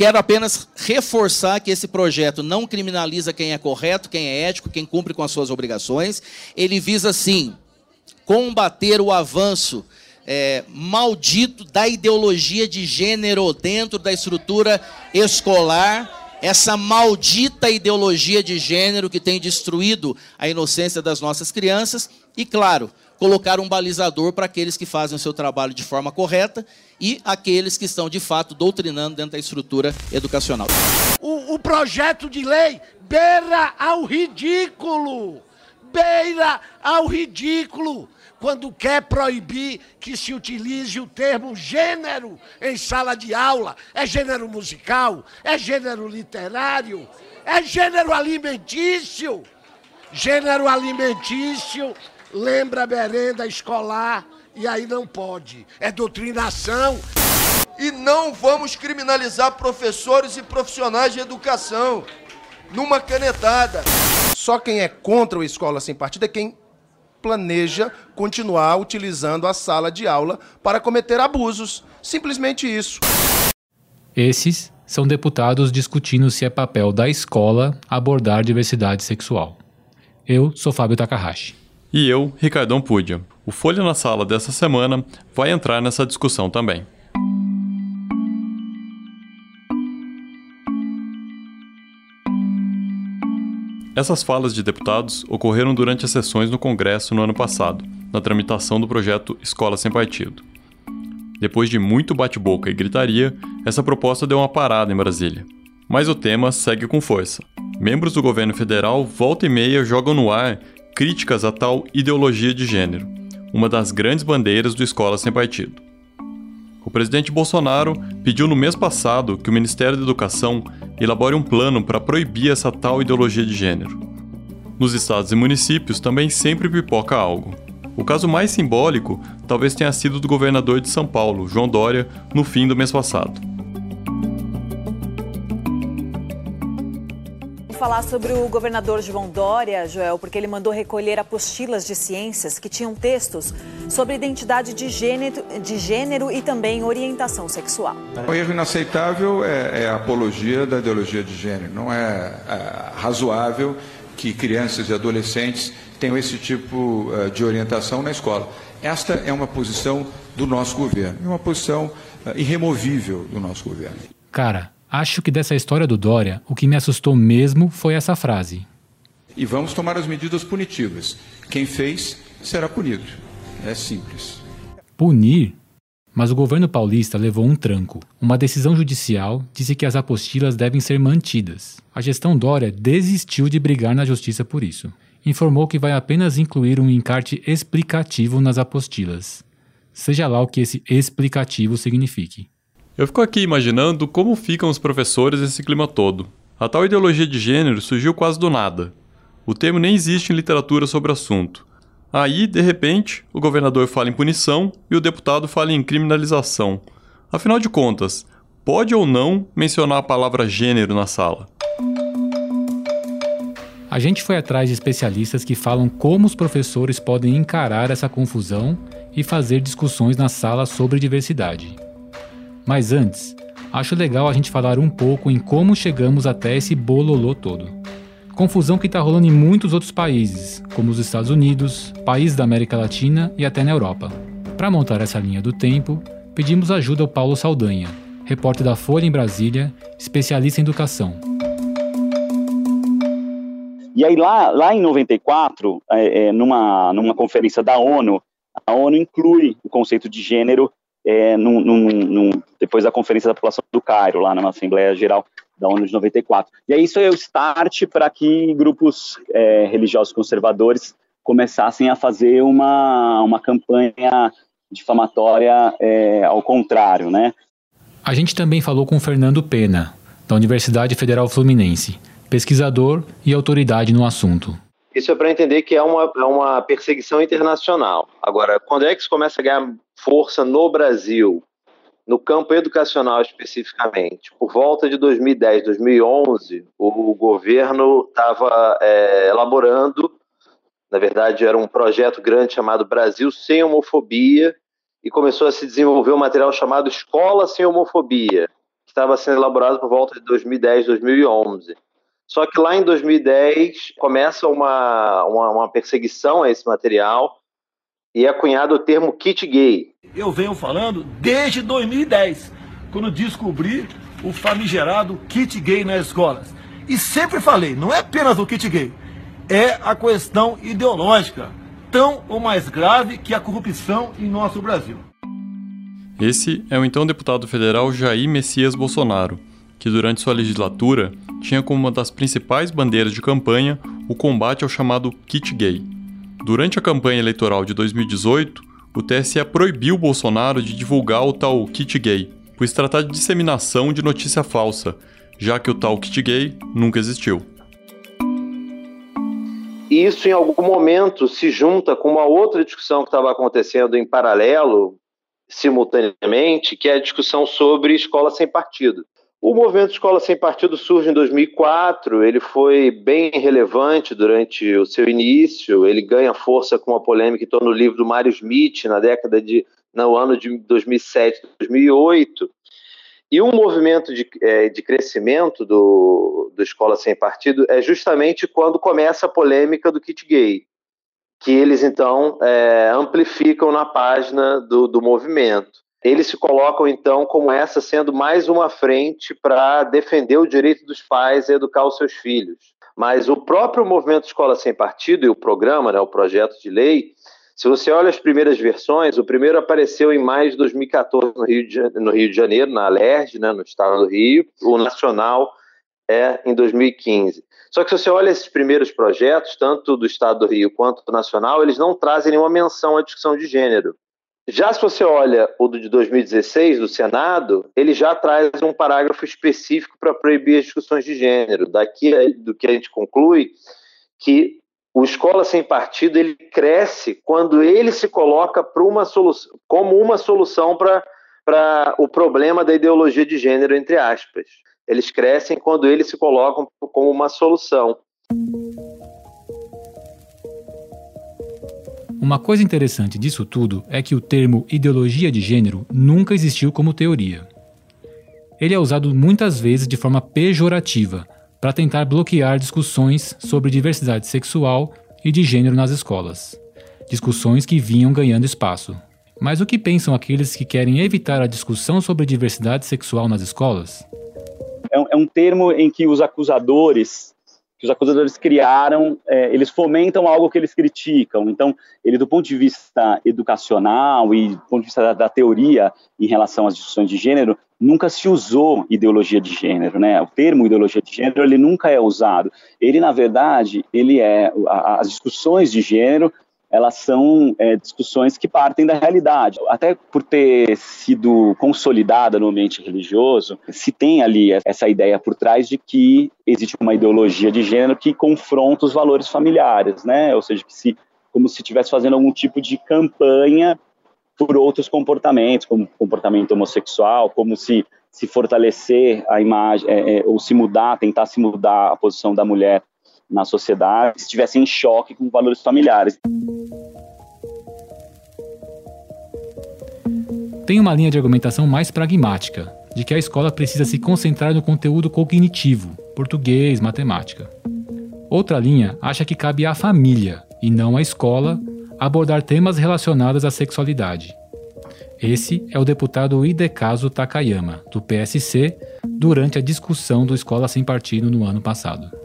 quero apenas reforçar que esse projeto não criminaliza quem é correto, quem é ético, quem cumpre com as suas obrigações. Ele visa, sim, combater o avanço é, maldito da ideologia de gênero dentro da estrutura escolar essa maldita ideologia de gênero que tem destruído a inocência das nossas crianças e, claro, colocar um balizador para aqueles que fazem o seu trabalho de forma correta e aqueles que estão, de fato, doutrinando dentro da estrutura educacional. O, o projeto de lei beira ao ridículo! Beira ao ridículo! quando quer proibir que se utilize o termo gênero em sala de aula. É gênero musical, é gênero literário, é gênero alimentício. Gênero alimentício lembra merenda escolar e aí não pode. É doutrinação. E não vamos criminalizar professores e profissionais de educação numa canetada. Só quem é contra o escola sem partido é quem planeja continuar utilizando a sala de aula para cometer abusos. Simplesmente isso. Esses são deputados discutindo se é papel da escola abordar diversidade sexual. Eu sou Fábio Takahashi. E eu, Ricardão Púdia. O Folha na Sala dessa semana vai entrar nessa discussão também. Essas falas de deputados ocorreram durante as sessões no Congresso no ano passado, na tramitação do projeto Escola Sem Partido. Depois de muito bate-boca e gritaria, essa proposta deu uma parada em Brasília. Mas o tema segue com força. Membros do governo federal volta e meia jogam no ar críticas a tal ideologia de gênero, uma das grandes bandeiras do Escola Sem Partido. O presidente Bolsonaro pediu no mês passado que o Ministério da Educação elabore um plano para proibir essa tal ideologia de gênero. Nos estados e municípios também sempre pipoca algo. O caso mais simbólico talvez tenha sido do governador de São Paulo, João Dória, no fim do mês passado. Falar sobre o governador João Dória, Joel, porque ele mandou recolher apostilas de ciências que tinham textos sobre identidade de gênero, de gênero e também orientação sexual. O erro inaceitável é, é a apologia da ideologia de gênero. Não é, é razoável que crianças e adolescentes tenham esse tipo uh, de orientação na escola. Esta é uma posição do nosso governo, uma posição uh, irremovível do nosso governo. Cara, Acho que dessa história do Dória, o que me assustou mesmo foi essa frase. E vamos tomar as medidas punitivas. Quem fez será punido. É simples. Punir? Mas o governo paulista levou um tranco. Uma decisão judicial disse que as apostilas devem ser mantidas. A gestão Dória desistiu de brigar na justiça por isso. Informou que vai apenas incluir um encarte explicativo nas apostilas. Seja lá o que esse explicativo signifique. Eu fico aqui imaginando como ficam os professores nesse clima todo. A tal ideologia de gênero surgiu quase do nada. O termo nem existe em literatura sobre o assunto. Aí, de repente, o governador fala em punição e o deputado fala em criminalização. Afinal de contas, pode ou não mencionar a palavra gênero na sala? A gente foi atrás de especialistas que falam como os professores podem encarar essa confusão e fazer discussões na sala sobre diversidade. Mas antes, acho legal a gente falar um pouco em como chegamos até esse bololô todo. Confusão que está rolando em muitos outros países, como os Estados Unidos, países da América Latina e até na Europa. Para montar essa linha do tempo, pedimos ajuda ao Paulo Saldanha, repórter da Folha em Brasília, especialista em educação. E aí lá, lá em 94, é, é, numa, numa conferência da ONU, a ONU inclui o conceito de gênero é, num, num, num, depois da Conferência da População do Cairo, lá na Assembleia Geral da ONU de 94. E aí isso é o start para que grupos é, religiosos conservadores começassem a fazer uma, uma campanha difamatória é, ao contrário, né? A gente também falou com Fernando Pena, da Universidade Federal Fluminense, pesquisador e autoridade no assunto. Isso é para entender que é uma, é uma perseguição internacional. Agora, quando é que isso começa a ganhar força no Brasil, no campo educacional especificamente? Por volta de 2010, 2011, o governo estava é, elaborando, na verdade, era um projeto grande chamado Brasil Sem Homofobia, e começou a se desenvolver um material chamado Escola Sem Homofobia, que estava sendo elaborado por volta de 2010, 2011. Só que lá em 2010 começa uma, uma, uma perseguição a esse material e é cunhado o termo kit gay. Eu venho falando desde 2010, quando descobri o famigerado kit gay nas escolas. E sempre falei, não é apenas o kit gay, é a questão ideológica, tão ou mais grave que a corrupção em nosso Brasil. Esse é o então deputado federal Jair Messias Bolsonaro, que durante sua legislatura tinha como uma das principais bandeiras de campanha o combate ao chamado kit gay. Durante a campanha eleitoral de 2018, o TSE proibiu Bolsonaro de divulgar o tal kit gay, por se tratar de disseminação de notícia falsa, já que o tal kit gay nunca existiu. Isso, em algum momento, se junta com uma outra discussão que estava acontecendo em paralelo, simultaneamente, que é a discussão sobre escola sem partido. O movimento Escola Sem Partido surge em 2004, ele foi bem relevante durante o seu início, ele ganha força com a polêmica em torno do livro do Mário Smith, na década de, no ano de 2007, 2008, e um movimento de, é, de crescimento do, do Escola Sem Partido é justamente quando começa a polêmica do kit gay, que eles então é, amplificam na página do, do movimento eles se colocam então como essa sendo mais uma frente para defender o direito dos pais a educar os seus filhos. Mas o próprio movimento Escola Sem Partido e o programa, né, o projeto de lei, se você olha as primeiras versões, o primeiro apareceu em maio de 2014 no Rio de, no Rio de Janeiro, na Alerj, né, no estado do Rio. O nacional é em 2015. Só que se você olha esses primeiros projetos, tanto do estado do Rio quanto do nacional, eles não trazem nenhuma menção à discussão de gênero. Já se você olha o de 2016 do Senado, ele já traz um parágrafo específico para proibir as discussões de gênero. Daqui do que a gente conclui que o escola sem partido ele cresce quando ele se coloca uma solução, como uma solução para o problema da ideologia de gênero entre aspas. Eles crescem quando eles se colocam como uma solução. Uma coisa interessante disso tudo é que o termo ideologia de gênero nunca existiu como teoria. Ele é usado muitas vezes de forma pejorativa para tentar bloquear discussões sobre diversidade sexual e de gênero nas escolas. Discussões que vinham ganhando espaço. Mas o que pensam aqueles que querem evitar a discussão sobre diversidade sexual nas escolas? É um, é termo em que os acusadores que os acusadores criaram, é, eles fomentam algo que eles criticam. Então, ele, do ponto de vista educacional e do ponto de vista da, da, teoria em relação às discussões de gênero, nunca se usou ideologia de gênero, né? O termo ideologia de gênero, ele nunca é usado. Ele, na verdade, ele é as discussões de gênero elas são é, discussões que partem da realidade. Até por ter sido consolidada no ambiente religioso, se tem ali essa ideia por trás de que existe uma ideologia de gênero que confronta os valores familiares, né? Ou seja, que se, como se estivesse fazendo algum tipo de campanha por outros comportamentos, como comportamento homossexual, como se se fortalecer a imagem, é, é, ou se mudar, tentar se mudar a posição da mulher na sociedade, estivessem em choque com valores familiares. Tem uma linha de argumentação mais pragmática, de que a escola precisa se concentrar no conteúdo cognitivo, português, matemática. Outra linha acha que cabe à família, e não à escola, abordar temas relacionados à sexualidade. Esse é o deputado Idecaso Takayama, do PSC, durante a discussão do Escola Sem Partido no ano passado.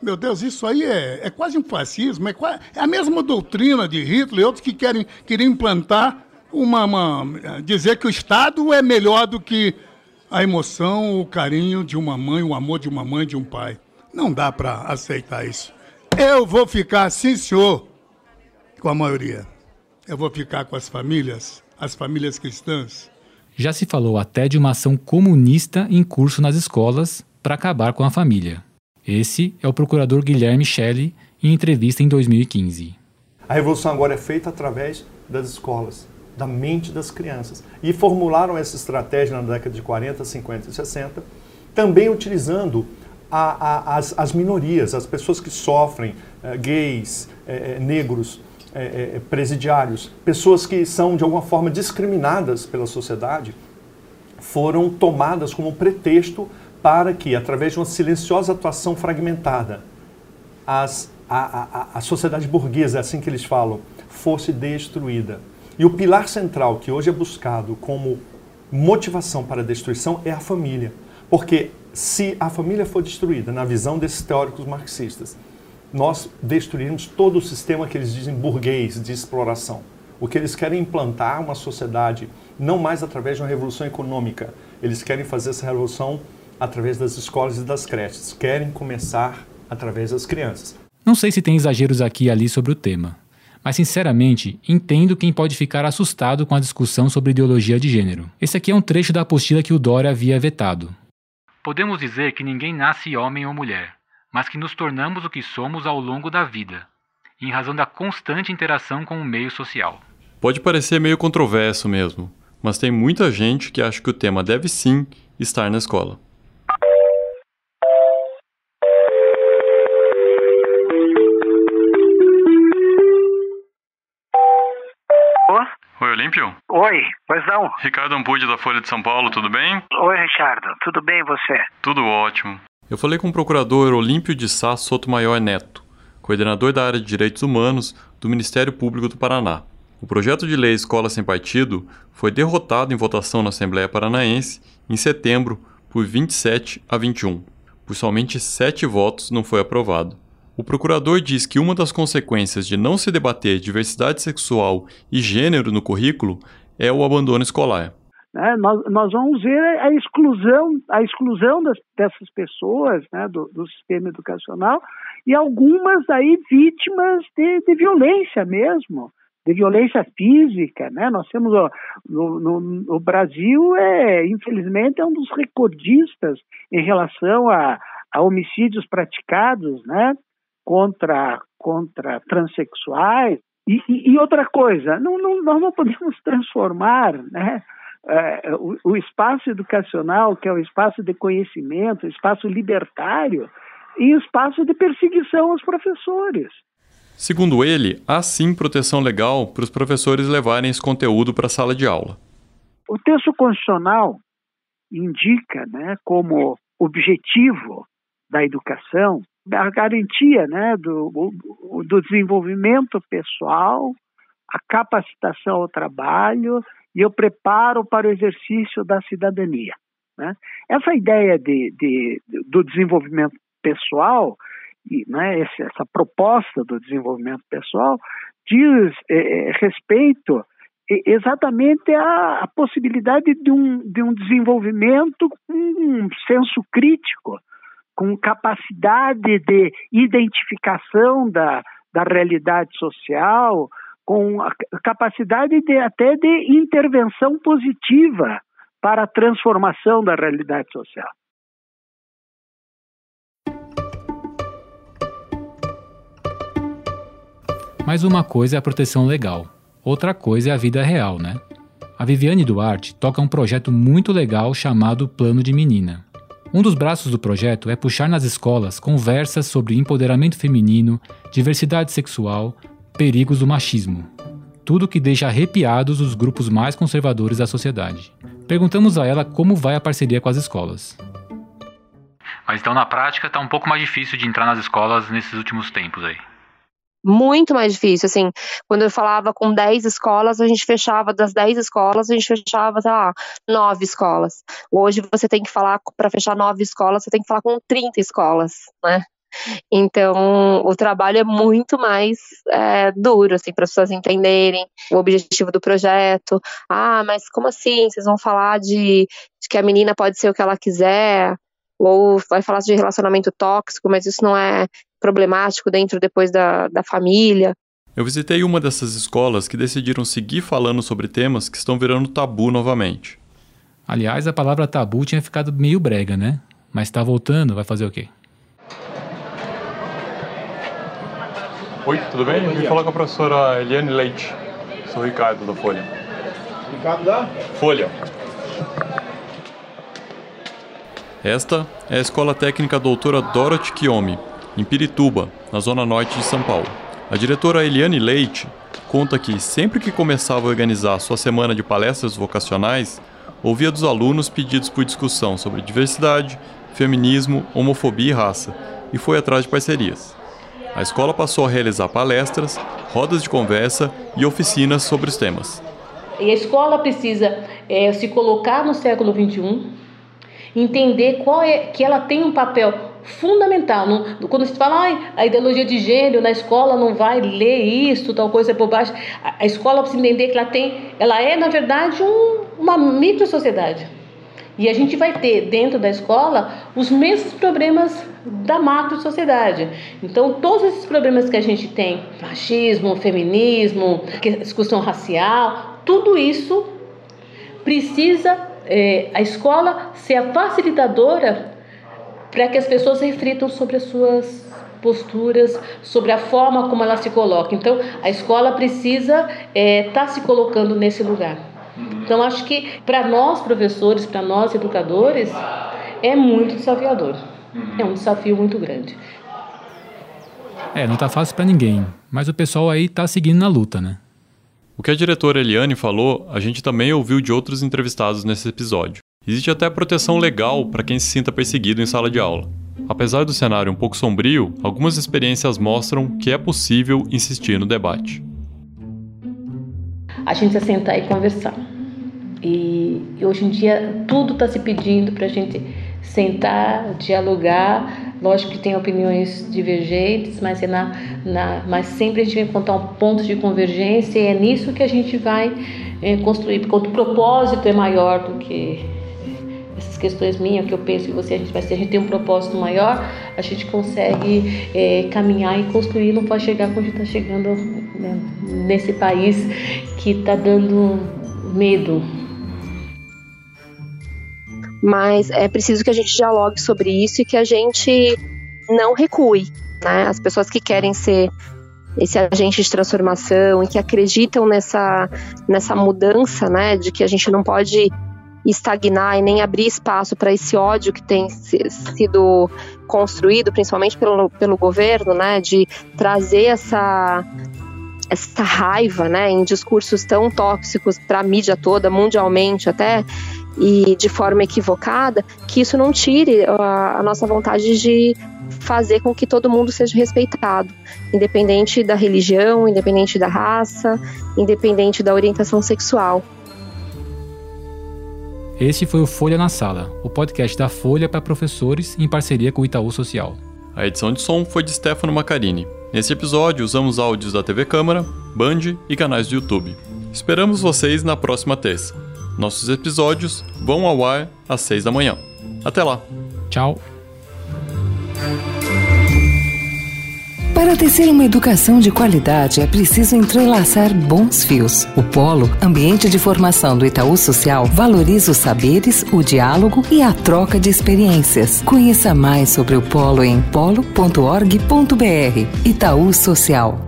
Meu Deus, isso aí é, é quase um fascismo, é, quase, é, a mesma doutrina de Hitler e outros que querem, querem implantar uma, uma. dizer que o Estado é melhor do que a emoção, o carinho de uma mãe, o amor de uma mãe, de um pai. Não dá para aceitar isso. Eu vou ficar, sim, senhor, com a maioria. Eu vou ficar com as famílias, as famílias cristãs. Já se falou até de uma ação comunista em curso nas escolas para acabar com a família. Esse é o procurador Guilherme Shelley em entrevista em 2015. A revolução agora é feita através das escolas, da mente das crianças. E formularam essa estratégia na década de 40, 50 e 60, também utilizando a, a, as, as, minorias, as pessoas que sofrem, eh, gays, eh, eh negros, eh, eh, presidiários, pessoas que são de alguma forma discriminadas pela sociedade foram tomadas como pretexto para que, através de uma silenciosa atuação fragmentada, as, a, a, a sociedade burguesa, é assim que eles falam, fosse destruída. E o pilar central que hoje é buscado como motivação para a destruição é a família. Porque se a família for destruída, na visão desses teóricos marxistas, nós destruímos todo o sistema que eles dizem burguês de exploração. O que eles querem implantar uma sociedade não mais através de uma revolução econômica. Eles querem fazer essa revolução através das escolas e das creches. Querem começar através das crianças. Não sei se tem exageros aqui e ali sobre o tema, mas sinceramente entendo quem pode ficar assustado com a discussão sobre ideologia de gênero. Esse aqui é um trecho da apostila que o Dória havia vetado. Podemos dizer que ninguém nasce homem ou mulher, mas que nos tornamos o que somos ao longo da vida, em razão da constante interação com o meio social. Pode parecer meio controverso mesmo, mas tem muita gente que acha que o tema deve sim estar na escola. Olímpio? Oi, pois não? Ricardo Ampude da Folha de São Paulo, tudo bem? Oi, Ricardo, tudo bem e você? Tudo ótimo. Eu falei com o procurador Olímpio de Sá Sotomayor Neto, coordenador da área de Direitos Humanos do Ministério Público do Paraná. O projeto de lei Escola Sem Partido foi derrotado em votação na Assembleia Paranaense em setembro por 27 a 21. Por somente sete votos não foi aprovado. O procurador diz que uma das consequências de não se debater diversidade sexual e gênero no currículo é o abandono escolar. É, nós, nós, vamos ver a exclusão, a exclusão das, dessas pessoas né, do, do, sistema educacional e algumas aí vítimas de, de, violência mesmo, de violência física. Né? Nós temos no, no, o Brasil é infelizmente é um dos recordistas em relação a, a homicídios praticados, né? Contra, contra transexuais. E, e, e outra coisa, não, não, nós não podemos transformar né, é, o, o, espaço educacional, que é o espaço de conhecimento, o espaço libertário, em espaço de perseguição aos professores. Segundo ele, há sim proteção legal para os professores levarem esse conteúdo para a sala de aula. O texto constitucional indica né, como objetivo da educação a garantia né, do, do desenvolvimento pessoal, a capacitação ao trabalho e o preparo para o exercício da cidadania. Né? Essa ideia de, de, do desenvolvimento pessoal, e, né, essa proposta do desenvolvimento pessoal, diz é, é respeito exatamente à, à possibilidade de um, de um desenvolvimento com um senso crítico, com capacidade de identificação da, da realidade social, com a capacidade de, até de intervenção positiva para a transformação da realidade social. Mas uma coisa é a proteção legal, outra coisa é a vida real, né? A Viviane Duarte toca um projeto muito legal chamado Plano de Menina. Um dos braços do projeto é puxar nas escolas conversas sobre empoderamento feminino, diversidade sexual, perigos do machismo. Tudo que deixa arrepiados os grupos mais conservadores da sociedade. Perguntamos a ela como vai a parceria com as escolas. Mas então na prática está um pouco mais difícil de entrar nas escolas nesses últimos tempos aí muito mais difícil, assim, quando eu falava com 10 escolas, a gente fechava, das 10 escolas, a gente fechava, sei lá, 9 escolas. Hoje você tem que falar, para fechar 9 escolas, você tem que falar com 30 escolas, né? Então, o trabalho é muito mais é, duro, assim, para as pessoas entenderem o objetivo do projeto. Ah, mas como assim? Vocês vão falar de, de que a menina pode ser o que ela quiser? Ou vai falar de relacionamento tóxico, mas isso não é problemático dentro depois da, da família. Eu visitei uma dessas escolas que decidiram seguir falando sobre temas que estão virando tabu novamente. Aliás, a palavra tabu tinha ficado meio brega, né? Mas está voltando, vai fazer o quê? Oi, tudo bem? Eu vim falar com a professora Eliane Leite. Sou o Ricardo da Folha. Ricardo da? Folha. Esta é a Escola Técnica Doutora Dorothy Kiyomi, em Pirituba, na zona norte de São Paulo. A diretora Eliane Leite conta que sempre que começava a organizar sua semana de palestras vocacionais, ouvia dos alunos pedidos por discussão sobre diversidade, feminismo, homofobia e raça, e foi atrás de parcerias. A escola passou a realizar palestras, rodas de conversa e oficinas sobre os temas. E a escola precisa é, se colocar no século XXI, entender qual é que ela tem um papel fundamental. Não, quando se fala ah, a ideologia de gênero na escola não vai ler isso, tal coisa é bobagem. A, a escola precisa entender que ela tem, ela é na verdade um, uma micro sociedade. E a gente vai ter dentro da escola os mesmos problemas da macro sociedade. Então, todos esses problemas que a gente tem, machismo, feminismo, discussão racial, tudo isso precisa é, a escola ser a facilitadora para que as pessoas reflitam sobre as suas posturas, sobre a forma como ela se coloca. Então, a escola precisa estar é, tá se colocando nesse lugar. Então, acho que para nós professores, para nós educadores, é muito desafiador. É um desafio muito grande. É, não tá fácil para ninguém, mas o pessoal aí tá seguindo na luta, né? O que a diretora Eliane falou, a gente também ouviu de outros entrevistados nesse episódio. Existe até proteção legal para quem se sinta perseguido em sala de aula. Apesar do cenário um pouco sombrio, algumas experiências mostram que é possível insistir no debate. A gente precisa sentar e conversar. E hoje em dia tudo está se pedindo para a gente sentar, dialogar. Lógico que tem opiniões divergentes, mas, é na, na, mas sempre a gente vai encontrar um ponto de convergência e é nisso que a gente vai é, construir, porque o propósito é maior do que essas questões minhas que eu penso que você a gente vai se a gente tem um propósito maior a gente consegue é, caminhar e construir não pode chegar quando a gente está chegando né, nesse país que está dando medo mas é preciso que a gente dialogue sobre isso e que a gente não recue né? As pessoas que querem ser esse agente de transformação e que acreditam nessa, nessa mudança, né, de que a gente não pode estagnar e nem abrir espaço para esse ódio que tem sido construído, principalmente pelo, pelo governo, né, de trazer essa essa raiva, né, em discursos tão tóxicos para a mídia toda, mundialmente até, e de forma equivocada, que isso não tire a, a nossa vontade de fazer com que todo mundo seja respeitado, independente da religião, independente da raça, independente da orientação sexual. Este foi o Folha na Sala, o podcast da Folha para professores em parceria com o Itaú Social. A edição de som foi de Stefano Macarini. Nesse episódio, usamos áudios da TV Câmara, Band e canais do YouTube. Esperamos vocês na próxima terça. Nossos episódios vão ao ar às seis da manhã. Até lá. Tchau. Para tecer uma educação de qualidade é preciso entrelaçar bons fios. O Polo, ambiente de formação do Itaú Social, valoriza os saberes, o diálogo e a troca de experiências. Conheça mais sobre o Polo em polo.org.br. Itaú Social.